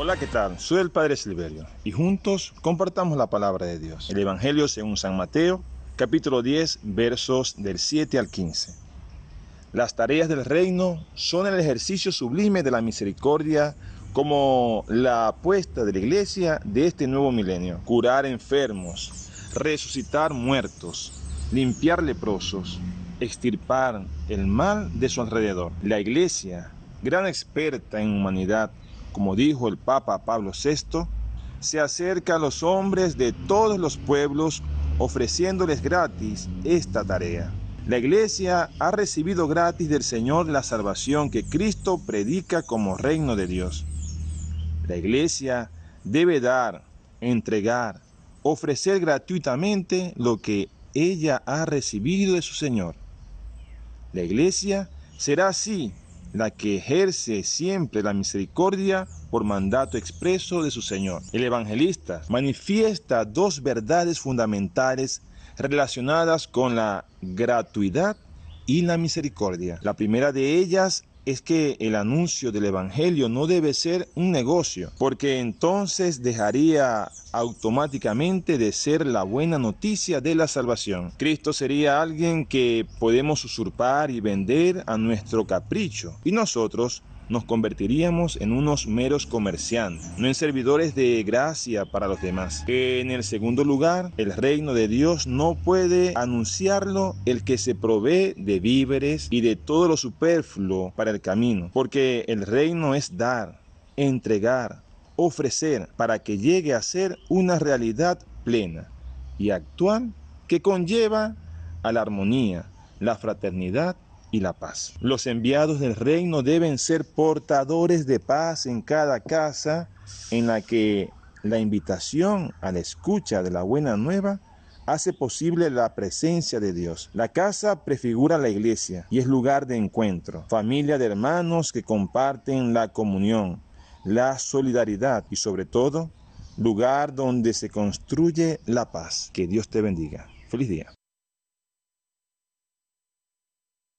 Hola, ¿qué tal? Soy el Padre Silverio y juntos compartamos la palabra de Dios. El Evangelio según San Mateo, capítulo 10, versos del 7 al 15. Las tareas del reino son el ejercicio sublime de la misericordia como la apuesta de la iglesia de este nuevo milenio. Curar enfermos, resucitar muertos, limpiar leprosos, extirpar el mal de su alrededor. La iglesia, gran experta en humanidad, como dijo el Papa Pablo VI, se acerca a los hombres de todos los pueblos ofreciéndoles gratis esta tarea. La iglesia ha recibido gratis del Señor la salvación que Cristo predica como reino de Dios. La iglesia debe dar, entregar, ofrecer gratuitamente lo que ella ha recibido de su Señor. La iglesia será así la que ejerce siempre la misericordia por mandato expreso de su Señor. El evangelista manifiesta dos verdades fundamentales relacionadas con la gratuidad y la misericordia. La primera de ellas es que el anuncio del Evangelio no debe ser un negocio, porque entonces dejaría automáticamente de ser la buena noticia de la salvación. Cristo sería alguien que podemos usurpar y vender a nuestro capricho, y nosotros nos convertiríamos en unos meros comerciantes, no en servidores de gracia para los demás. En el segundo lugar, el reino de Dios no puede anunciarlo el que se provee de víveres y de todo lo superfluo para el camino, porque el reino es dar, entregar, ofrecer para que llegue a ser una realidad plena y actual que conlleva a la armonía, la fraternidad y la paz. Los enviados del reino deben ser portadores de paz en cada casa en la que la invitación a la escucha de la buena nueva hace posible la presencia de Dios. La casa prefigura la iglesia y es lugar de encuentro, familia de hermanos que comparten la comunión, la solidaridad y sobre todo lugar donde se construye la paz. Que Dios te bendiga. Feliz día.